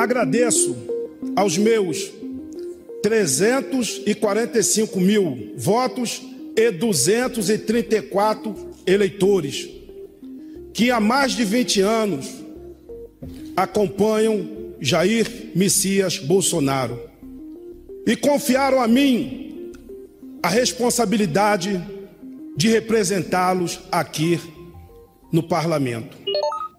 Agradeço aos meus 345 mil votos e 234 eleitores que há mais de 20 anos acompanham Jair Messias Bolsonaro e confiaram a mim a responsabilidade de representá-los aqui no parlamento.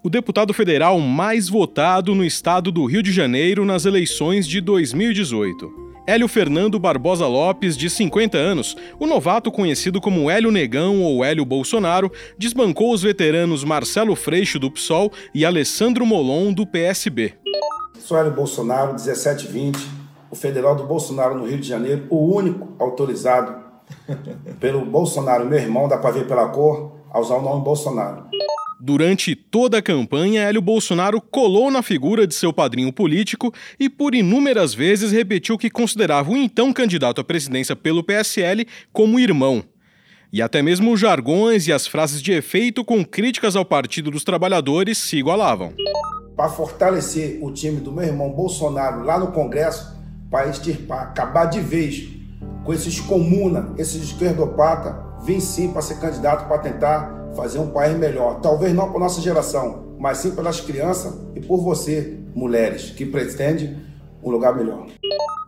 O deputado federal mais votado no estado do Rio de Janeiro nas eleições de 2018. Hélio Fernando Barbosa Lopes, de 50 anos, o novato conhecido como Hélio Negão ou Hélio Bolsonaro, desbancou os veteranos Marcelo Freixo, do PSOL, e Alessandro Molon, do PSB. Sou Hélio Bolsonaro, 1720, o federal do Bolsonaro no Rio de Janeiro, o único autorizado pelo Bolsonaro, meu irmão, dá para ver pela cor, a usar o nome Bolsonaro. Durante toda a campanha, Hélio Bolsonaro colou na figura de seu padrinho político e por inúmeras vezes repetiu que considerava o então candidato à presidência pelo PSL como irmão. E até mesmo os jargões e as frases de efeito com críticas ao Partido dos Trabalhadores se igualavam. Para fortalecer o time do meu irmão Bolsonaro lá no Congresso, para extirpar, acabar de vez com esses comuna, esses esquerdopata, vim sim para ser candidato para tentar fazer um país melhor. Talvez não para nossa geração, mas sim pelas crianças e por você, mulheres, que pretende um lugar melhor.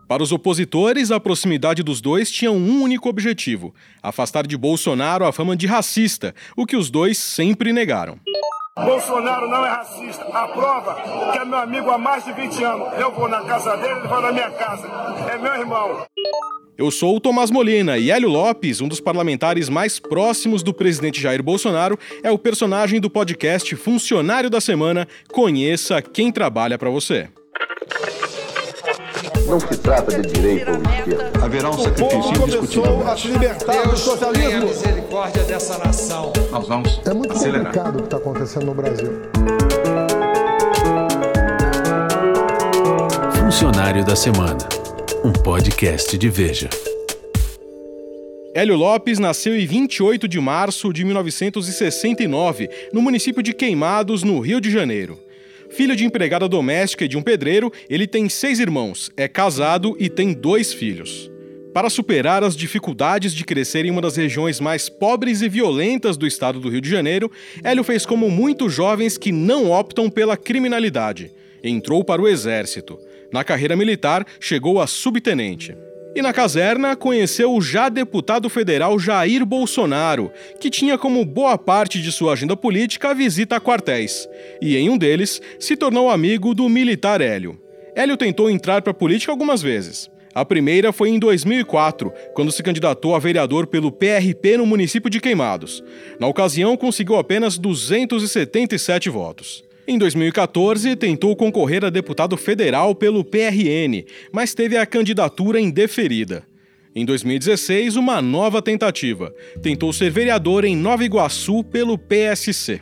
Para os opositores, a proximidade dos dois tinha um único objetivo: afastar de Bolsonaro a fama de racista, o que os dois sempre negaram. Bolsonaro não é racista. A prova que é meu amigo há mais de 20 anos. Eu vou na casa dele, ele vai na minha casa. É meu irmão. Eu sou o Tomás Molina e Hélio Lopes, um dos parlamentares mais próximos do presidente Jair Bolsonaro, é o personagem do podcast Funcionário da Semana. Conheça quem trabalha para você. Não se trata de direito ou esquerda. Haverá um sacrifício indiscutível. a se libertar do socialismo. a misericórdia dessa nação. Nós vamos É muito acelerar. complicado o que está acontecendo no Brasil. Funcionário da Semana, um podcast de Veja. Hélio Lopes nasceu em 28 de março de 1969, no município de Queimados, no Rio de Janeiro. Filho de empregada doméstica e de um pedreiro, ele tem seis irmãos, é casado e tem dois filhos. Para superar as dificuldades de crescer em uma das regiões mais pobres e violentas do estado do Rio de Janeiro, Hélio fez como muitos jovens que não optam pela criminalidade. Entrou para o exército. Na carreira militar, chegou a subtenente. E na caserna, conheceu o já deputado federal Jair Bolsonaro, que tinha como boa parte de sua agenda política a visita a quartéis. E em um deles, se tornou amigo do militar Hélio. Hélio tentou entrar para a política algumas vezes. A primeira foi em 2004, quando se candidatou a vereador pelo PRP no município de Queimados. Na ocasião, conseguiu apenas 277 votos. Em 2014, tentou concorrer a deputado federal pelo PRN, mas teve a candidatura indeferida. Em 2016, uma nova tentativa. Tentou ser vereador em Nova Iguaçu pelo PSC.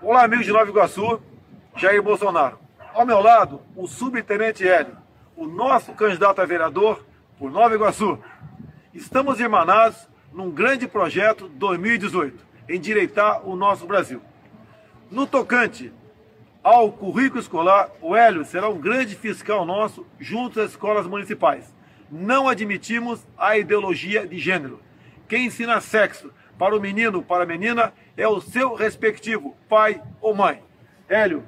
Olá, amigos de Nova Iguaçu, Jair Bolsonaro. Ao meu lado, o subtenente Hélio, o nosso candidato a vereador por Nova Iguaçu. Estamos irmanados num grande projeto 2018, endireitar o nosso Brasil. No tocante ao currículo escolar, o Hélio será um grande fiscal nosso junto às escolas municipais. Não admitimos a ideologia de gênero. Quem ensina sexo para o menino ou para a menina é o seu respectivo pai ou mãe. Hélio,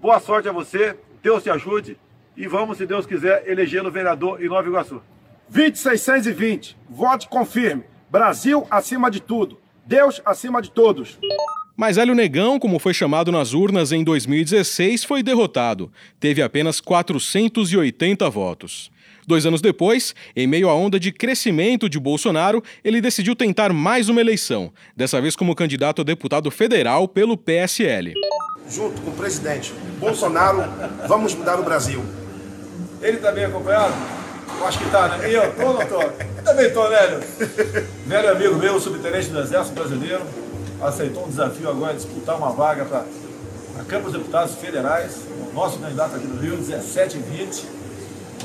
boa sorte a você, Deus te ajude e vamos, se Deus quiser, elegê-lo vereador em Nova Iguaçu. 20620. Vote confirme. Brasil acima de tudo. Deus acima de todos. Mas Hélio Negão, como foi chamado nas urnas em 2016, foi derrotado. Teve apenas 480 votos. Dois anos depois, em meio à onda de crescimento de Bolsonaro, ele decidiu tentar mais uma eleição, dessa vez como candidato a deputado federal pelo PSL. Junto com o presidente Bolsonaro, vamos mudar o Brasil. Ele está bem acompanhado? Eu acho que está, né? E eu, tô ou não tô? Também tô, velho. Velho amigo meu, subtenente do Exército Brasileiro, aceitou um desafio agora de disputar uma vaga para a Câmara dos Deputados Federais, o nosso candidato aqui do Rio, 17 e 20,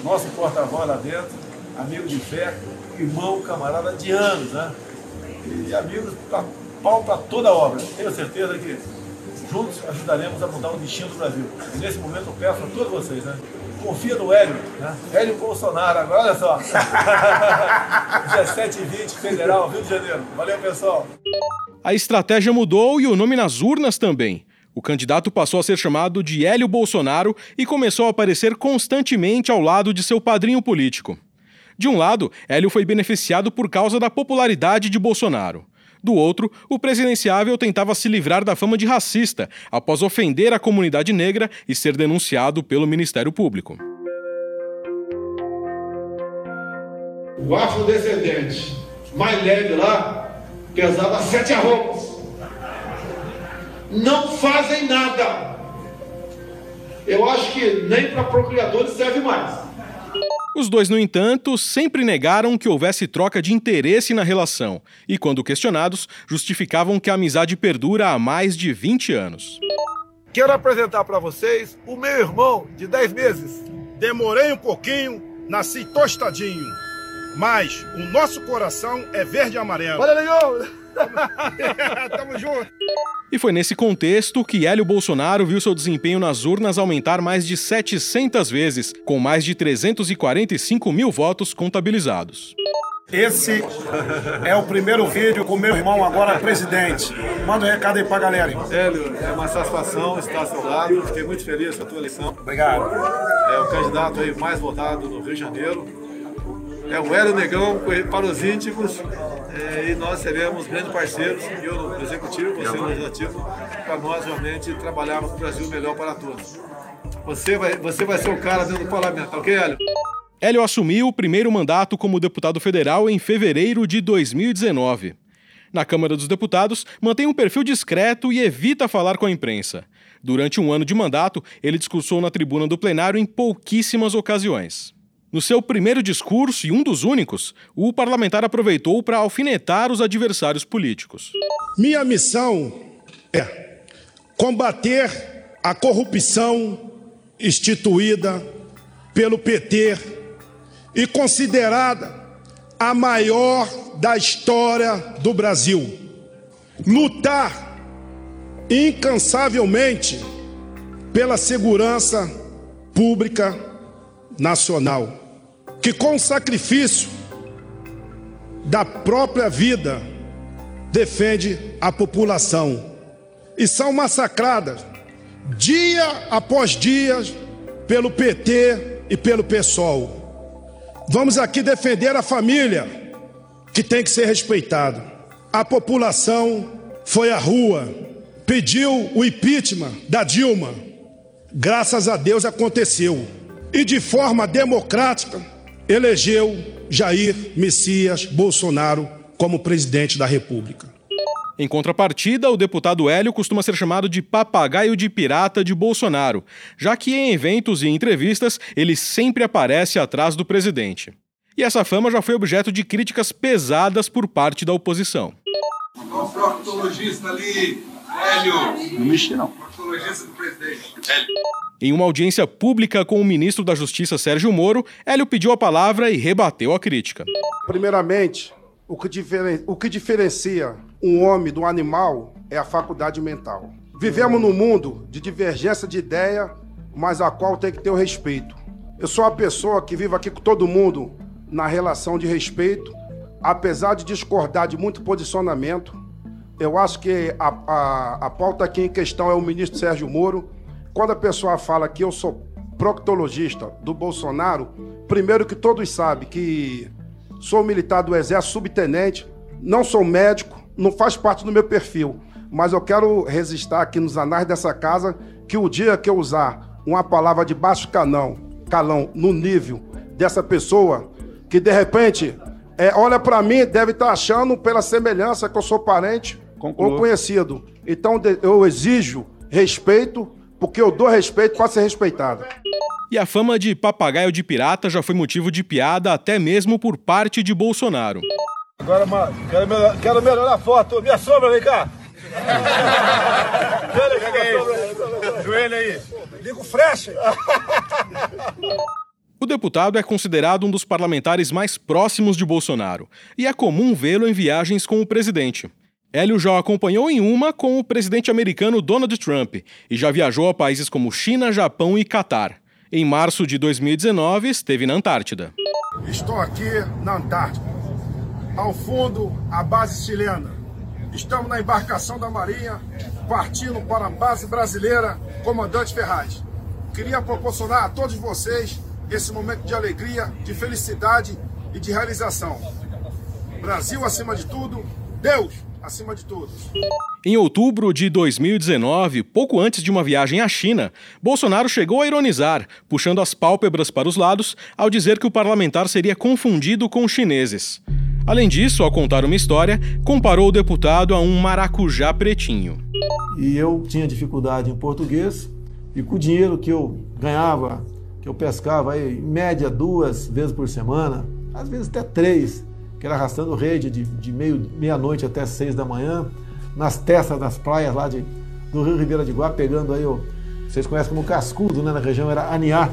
o nosso porta-voz lá dentro, amigo de fé, irmão, camarada de anos, né? E amigos para pau para toda a obra. Tenho certeza que juntos ajudaremos a mudar o destino do Brasil. E nesse momento eu peço a todos vocês, né? confia no Hélio, né? Hélio Bolsonaro, agora olha só. 17 e 20, Federal, Rio de Janeiro. Valeu, pessoal. A estratégia mudou e o nome nas urnas também. O candidato passou a ser chamado de Hélio Bolsonaro e começou a aparecer constantemente ao lado de seu padrinho político. De um lado, Hélio foi beneficiado por causa da popularidade de Bolsonaro. Do outro, o presidenciável tentava se livrar da fama de racista após ofender a comunidade negra e ser denunciado pelo Ministério Público. O afrodescendente mais leve lá pesava sete arrobas não fazem nada. Eu acho que nem para procriadores serve mais. Os dois, no entanto, sempre negaram que houvesse troca de interesse na relação e, quando questionados, justificavam que a amizade perdura há mais de 20 anos. Quero apresentar para vocês o meu irmão de 10 meses. Demorei um pouquinho, nasci tostadinho, mas o nosso coração é verde e amarelo. Olha, legal! Tamo junto! E foi nesse contexto que Hélio Bolsonaro viu seu desempenho nas urnas aumentar mais de 700 vezes, com mais de 345 mil votos contabilizados. Esse é o primeiro vídeo com meu irmão, agora presidente. Manda um recado aí pra galera. Hélio, é uma satisfação estar ao seu lado. Fiquei muito feliz com a tua eleição. Obrigado. É o candidato aí mais votado no Rio de Janeiro. É o Hélio Negão, para os íntimos. É, e nós seremos grandes parceiros, eu no Executivo, você no Legislativo, para nós realmente trabalharmos o Brasil melhor para todos. Você vai, você vai ser o cara dentro do parlamento, tá ok, Hélio? Hélio assumiu o primeiro mandato como deputado federal em fevereiro de 2019. Na Câmara dos Deputados, mantém um perfil discreto e evita falar com a imprensa. Durante um ano de mandato, ele discursou na tribuna do plenário em pouquíssimas ocasiões. No seu primeiro discurso, e um dos únicos, o parlamentar aproveitou para alfinetar os adversários políticos. Minha missão é combater a corrupção instituída pelo PT e considerada a maior da história do Brasil. Lutar incansavelmente pela segurança pública nacional que com sacrifício da própria vida defende a população e são massacradas dia após dia pelo PT e pelo PSOL. Vamos aqui defender a família que tem que ser respeitada. A população foi à rua, pediu o impeachment da Dilma. Graças a Deus aconteceu. E de forma democrática, elegeu Jair Messias Bolsonaro como presidente da República. Em contrapartida, o deputado Hélio costuma ser chamado de papagaio de pirata de Bolsonaro, já que em eventos e entrevistas ele sempre aparece atrás do presidente. E essa fama já foi objeto de críticas pesadas por parte da oposição. O proctologista ali, Hélio. Não mexe, não. Proctologista do presidente, Hélio. Em uma audiência pública com o ministro da Justiça Sérgio Moro, Hélio pediu a palavra e rebateu a crítica. Primeiramente, o que, diferen... o que diferencia um homem do animal é a faculdade mental. Vivemos num mundo de divergência de ideia, mas a qual tem que ter o respeito. Eu sou uma pessoa que vive aqui com todo mundo na relação de respeito, apesar de discordar de muito posicionamento. Eu acho que a, a, a pauta aqui em questão é o ministro Sérgio Moro quando a pessoa fala que eu sou proctologista do Bolsonaro, primeiro que todos sabem que sou militar do Exército, subtenente, não sou médico, não faz parte do meu perfil. Mas eu quero resistir aqui nos anais dessa casa que o dia que eu usar uma palavra de baixo canão, calão no nível dessa pessoa, que de repente é, olha para mim, deve estar tá achando pela semelhança que eu sou parente Conclua. ou conhecido. Então eu exijo respeito porque eu dou respeito para ser respeitado. E a fama de papagaio de pirata já foi motivo de piada até mesmo por parte de Bolsonaro. Agora, quero, melhorar, quero melhorar a foto. Minha sombra, vem cá. Joelho aí. Liga o flash. O deputado é considerado um dos parlamentares mais próximos de Bolsonaro e é comum vê-lo em viagens com o presidente. Hélio já acompanhou em uma com o presidente americano Donald Trump e já viajou a países como China, Japão e Catar. Em março de 2019, esteve na Antártida. Estou aqui na Antártida. Ao fundo, a base chilena. Estamos na embarcação da Marinha, partindo para a base brasileira, Comandante Ferraz. Queria proporcionar a todos vocês esse momento de alegria, de felicidade e de realização. Brasil acima de tudo, Deus acima de todos. Em outubro de 2019, pouco antes de uma viagem à China, Bolsonaro chegou a ironizar, puxando as pálpebras para os lados ao dizer que o parlamentar seria confundido com chineses. Além disso, ao contar uma história, comparou o deputado a um maracujá pretinho. E eu tinha dificuldade em português, e com o dinheiro que eu ganhava, que eu pescava aí, em média duas vezes por semana, às vezes até três, que era arrastando rede de, de meia-noite até seis da manhã, nas testas das praias lá de, do Rio Ribeira de Guá, pegando aí, vocês conhecem como cascudo, né? Na região era aniar.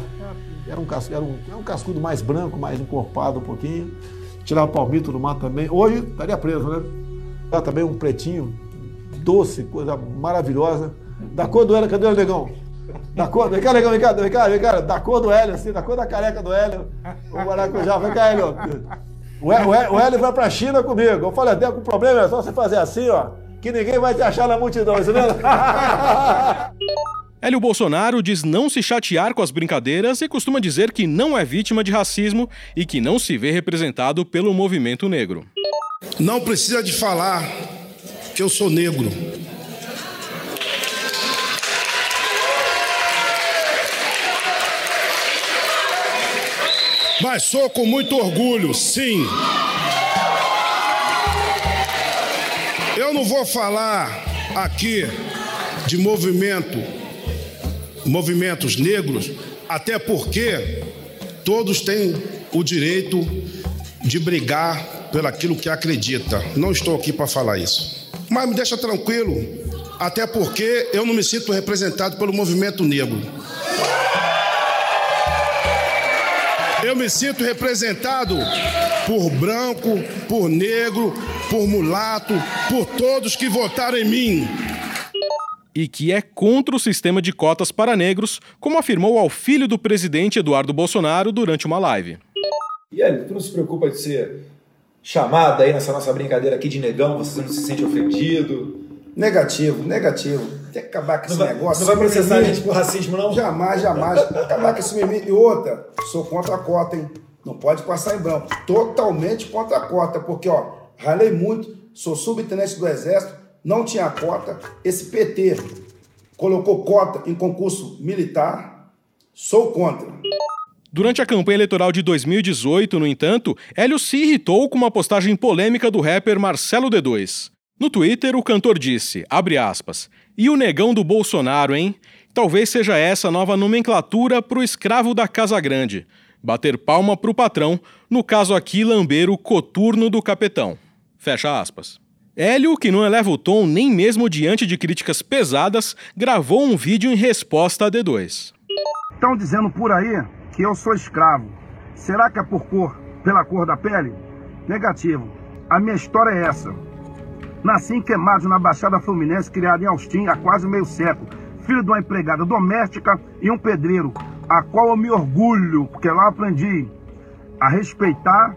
Era um, era, um, era um cascudo mais branco, mais encorpado um pouquinho. Tirava palmito no mar também. Hoje estaria preso, né? Era também um pretinho, doce, coisa maravilhosa. Da cor do Hélio, cadê o negão? Da cor, vem cá, negão, vem cá, vem cá, vem cá, da cor do Hélio, assim, da cor da careca do Hélio. O maracujá, vem cá, Hélio. O Hélio vai pra China comigo. Eu falei, até com problema é só você fazer assim, ó que ninguém vai te achar na multidão, vendo? Hélio Bolsonaro diz não se chatear com as brincadeiras e costuma dizer que não é vítima de racismo e que não se vê representado pelo movimento negro. Não precisa de falar que eu sou negro. Mas sou com muito orgulho, sim. Eu não vou falar aqui de movimento, movimentos negros, até porque todos têm o direito de brigar pelaquilo que acredita. Não estou aqui para falar isso. Mas me deixa tranquilo, até porque eu não me sinto representado pelo movimento negro. Eu me sinto representado por branco, por negro, por mulato, por todos que votaram em mim. E que é contra o sistema de cotas para negros, como afirmou ao filho do presidente Eduardo Bolsonaro durante uma live. E aí, tu não se preocupa de ser chamado aí nessa nossa brincadeira aqui de negão, você não se sente ofendido? Negativo, negativo. Tem que acabar com esse não negócio. Não vai processar a gente por racismo, não? Jamais, jamais. acabar com esse mimimi. E outra, sou contra a cota, hein? Não pode passar em branco. Totalmente contra a cota, porque, ó, ralei muito, sou subtenente do Exército, não tinha cota. Esse PT colocou cota em concurso militar, sou contra. Durante a campanha eleitoral de 2018, no entanto, Hélio se irritou com uma postagem polêmica do rapper Marcelo D2. No Twitter, o cantor disse, abre aspas, e o negão do Bolsonaro, hein? Talvez seja essa a nova nomenclatura pro escravo da Casa Grande. Bater palma pro patrão, no caso aqui lamber o coturno do capetão. Fecha aspas. Hélio, que não eleva o tom nem mesmo diante de críticas pesadas, gravou um vídeo em resposta a D2. Estão dizendo por aí que eu sou escravo. Será que é por cor, pela cor da pele? Negativo. A minha história é essa. Nasci em Queimados, na Baixada Fluminense, criado em Austin há quase meio século. Filho de uma empregada doméstica e um pedreiro, a qual eu me orgulho, porque lá aprendi a respeitar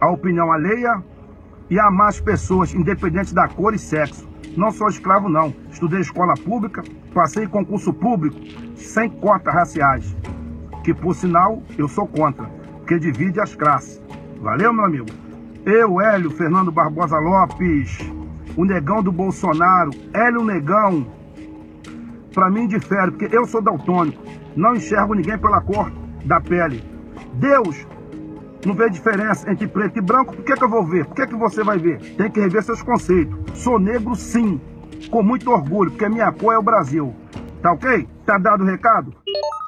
a opinião alheia e a amar as pessoas, independente da cor e sexo. Não sou escravo, não. Estudei escola pública, passei em concurso público, sem cotas raciais. Que, por sinal, eu sou contra, porque divide as classes. Valeu, meu amigo? Eu, Hélio Fernando Barbosa Lopes, o negão do Bolsonaro, Hélio Negão, para mim difere, porque eu sou daltônico, não enxergo ninguém pela cor da pele. Deus não vê diferença entre preto e branco, por que, que eu vou ver? Por que, que você vai ver? Tem que rever seus conceitos. Sou negro sim, com muito orgulho, porque minha cor é o Brasil. Tá ok? Tá dado o recado?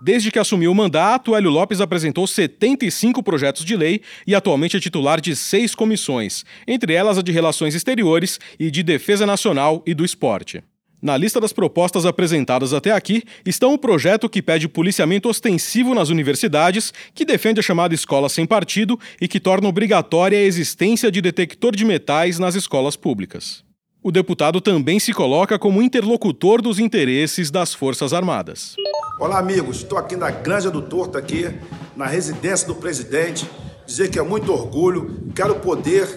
Desde que assumiu o mandato, Hélio Lopes apresentou 75 projetos de lei e atualmente é titular de seis comissões, entre elas a de Relações Exteriores e de Defesa Nacional e do Esporte. Na lista das propostas apresentadas até aqui estão o projeto que pede policiamento ostensivo nas universidades, que defende a chamada escola sem partido e que torna obrigatória a existência de detector de metais nas escolas públicas. O deputado também se coloca como interlocutor dos interesses das Forças Armadas. Olá, amigos. Estou aqui na Granja do Torto, aqui, na residência do presidente. Dizer que é muito orgulho. Quero poder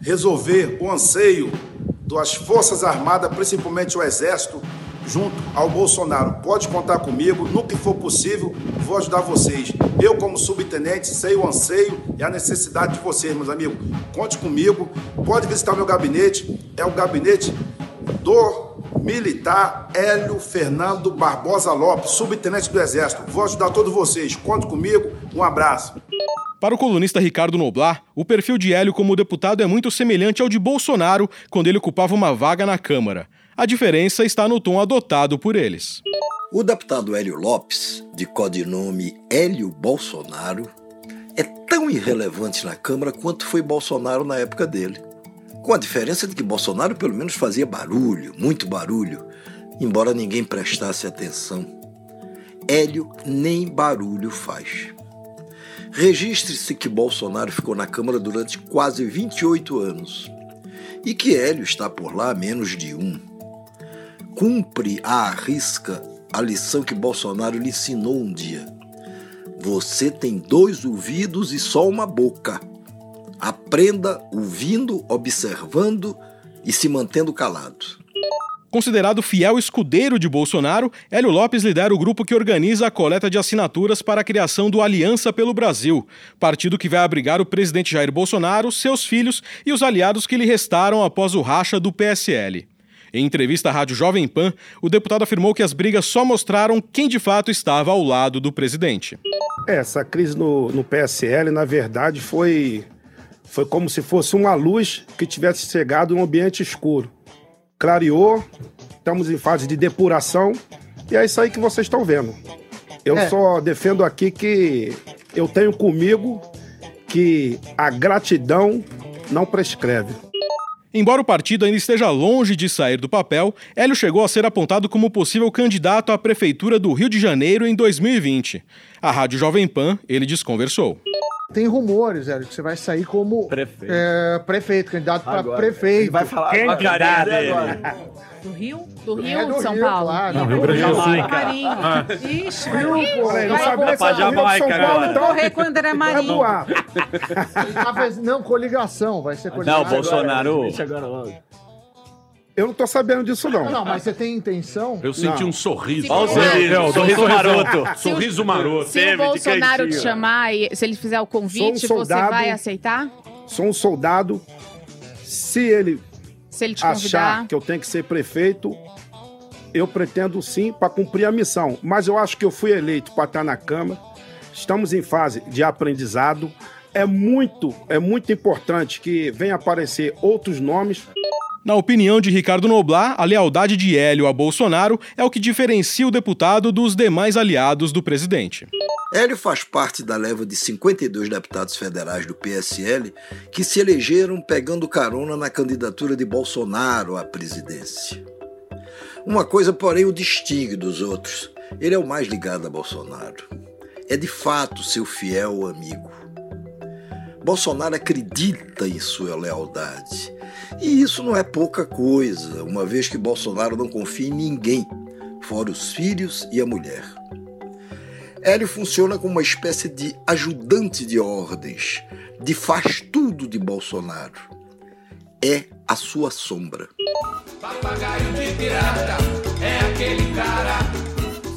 resolver o anseio das Forças Armadas, principalmente o Exército, junto ao Bolsonaro. Pode contar comigo, no que for possível, vou ajudar vocês. Eu, como subtenente, sei o anseio e a necessidade de vocês, meus amigos. Conte comigo, pode visitar meu gabinete, é o gabinete do militar Hélio Fernando Barbosa Lopes, subtenente do Exército. Vou ajudar todos vocês. Conte comigo, um abraço. Para o colunista Ricardo Noblar, o perfil de Hélio como deputado é muito semelhante ao de Bolsonaro quando ele ocupava uma vaga na Câmara. A diferença está no tom adotado por eles. O deputado Hélio Lopes, de codinome Hélio Bolsonaro, é tão irrelevante na Câmara quanto foi Bolsonaro na época dele. Com a diferença de que Bolsonaro pelo menos fazia barulho, muito barulho, embora ninguém prestasse atenção. Hélio nem barulho faz. Registre-se que Bolsonaro ficou na Câmara durante quase 28 anos e que Hélio está por lá há menos de um cumpre à risca a lição que Bolsonaro lhe ensinou um dia. Você tem dois ouvidos e só uma boca. Aprenda ouvindo, observando e se mantendo calado. Considerado fiel escudeiro de Bolsonaro, Hélio Lopes lidera o grupo que organiza a coleta de assinaturas para a criação do Aliança pelo Brasil, partido que vai abrigar o presidente Jair Bolsonaro, seus filhos e os aliados que lhe restaram após o racha do PSL. Em entrevista à Rádio Jovem Pan, o deputado afirmou que as brigas só mostraram quem de fato estava ao lado do presidente. Essa crise no, no PSL, na verdade, foi, foi como se fosse uma luz que tivesse chegado em um ambiente escuro. Clareou, estamos em fase de depuração e é isso aí que vocês estão vendo. Eu é. só defendo aqui que eu tenho comigo que a gratidão não prescreve. Embora o partido ainda esteja longe de sair do papel, Hélio chegou a ser apontado como possível candidato à Prefeitura do Rio de Janeiro em 2020. A Rádio Jovem Pan, ele desconversou. Tem rumores, Hélio, que você vai sair como prefeito, é, prefeito candidato para prefeito. Ele vai falar dele. Do Rio? Do Rio é ou de São Rio, Paulo? Claro. Não, Rio Grande do Sul. Marinho. Ah. Ixi, Rio, pô. Ele não sabia se era Rio de São Paulo, então... Correr quando era Marinho. Não, coligação. Vai ser coligação. Não, Bolsonaro... Eu não tô sabendo disso, não. Não, mas você tem intenção? Eu senti não. um sorriso. Olha o sorriso, sorriso maroto. Sorriso maroto. Se o Bolsonaro te chamar, e se ele fizer o convite, um soldado, você vai aceitar? Sou um soldado. Se ele, se ele te achar convidar... que eu tenho que ser prefeito, eu pretendo sim para cumprir a missão. Mas eu acho que eu fui eleito para estar na Câmara. Estamos em fase de aprendizado. É muito, é muito importante que venham aparecer outros nomes. Na opinião de Ricardo Noblar, a lealdade de Hélio a Bolsonaro é o que diferencia o deputado dos demais aliados do presidente. Hélio faz parte da leva de 52 deputados federais do PSL que se elegeram pegando carona na candidatura de Bolsonaro à presidência. Uma coisa, porém, o distingue dos outros: ele é o mais ligado a Bolsonaro. É de fato seu fiel amigo. Bolsonaro acredita em sua lealdade. E isso não é pouca coisa, uma vez que Bolsonaro não confia em ninguém, fora os filhos e a mulher. Hélio funciona como uma espécie de ajudante de ordens, de faz tudo de Bolsonaro. É a sua sombra. Papagaio de pirata é aquele cara,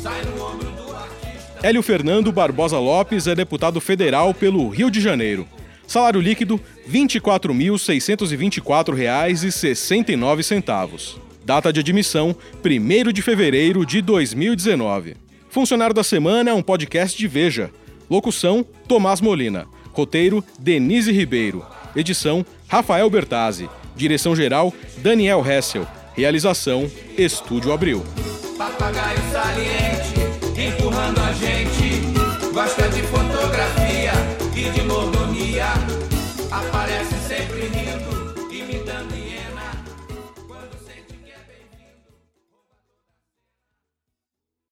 sai no ombro do artista. Hélio Fernando Barbosa Lopes é deputado federal pelo Rio de Janeiro. Salário líquido R$ 24.624,69. Data de admissão: 1 de fevereiro de 2019. Funcionário da Semana é um podcast de Veja. Locução: Tomás Molina. Roteiro: Denise Ribeiro. Edição: Rafael Bertazzi. Direção-geral: Daniel Hessel. Realização: Estúdio Abril. Papagaio saliente, empurrando a gente.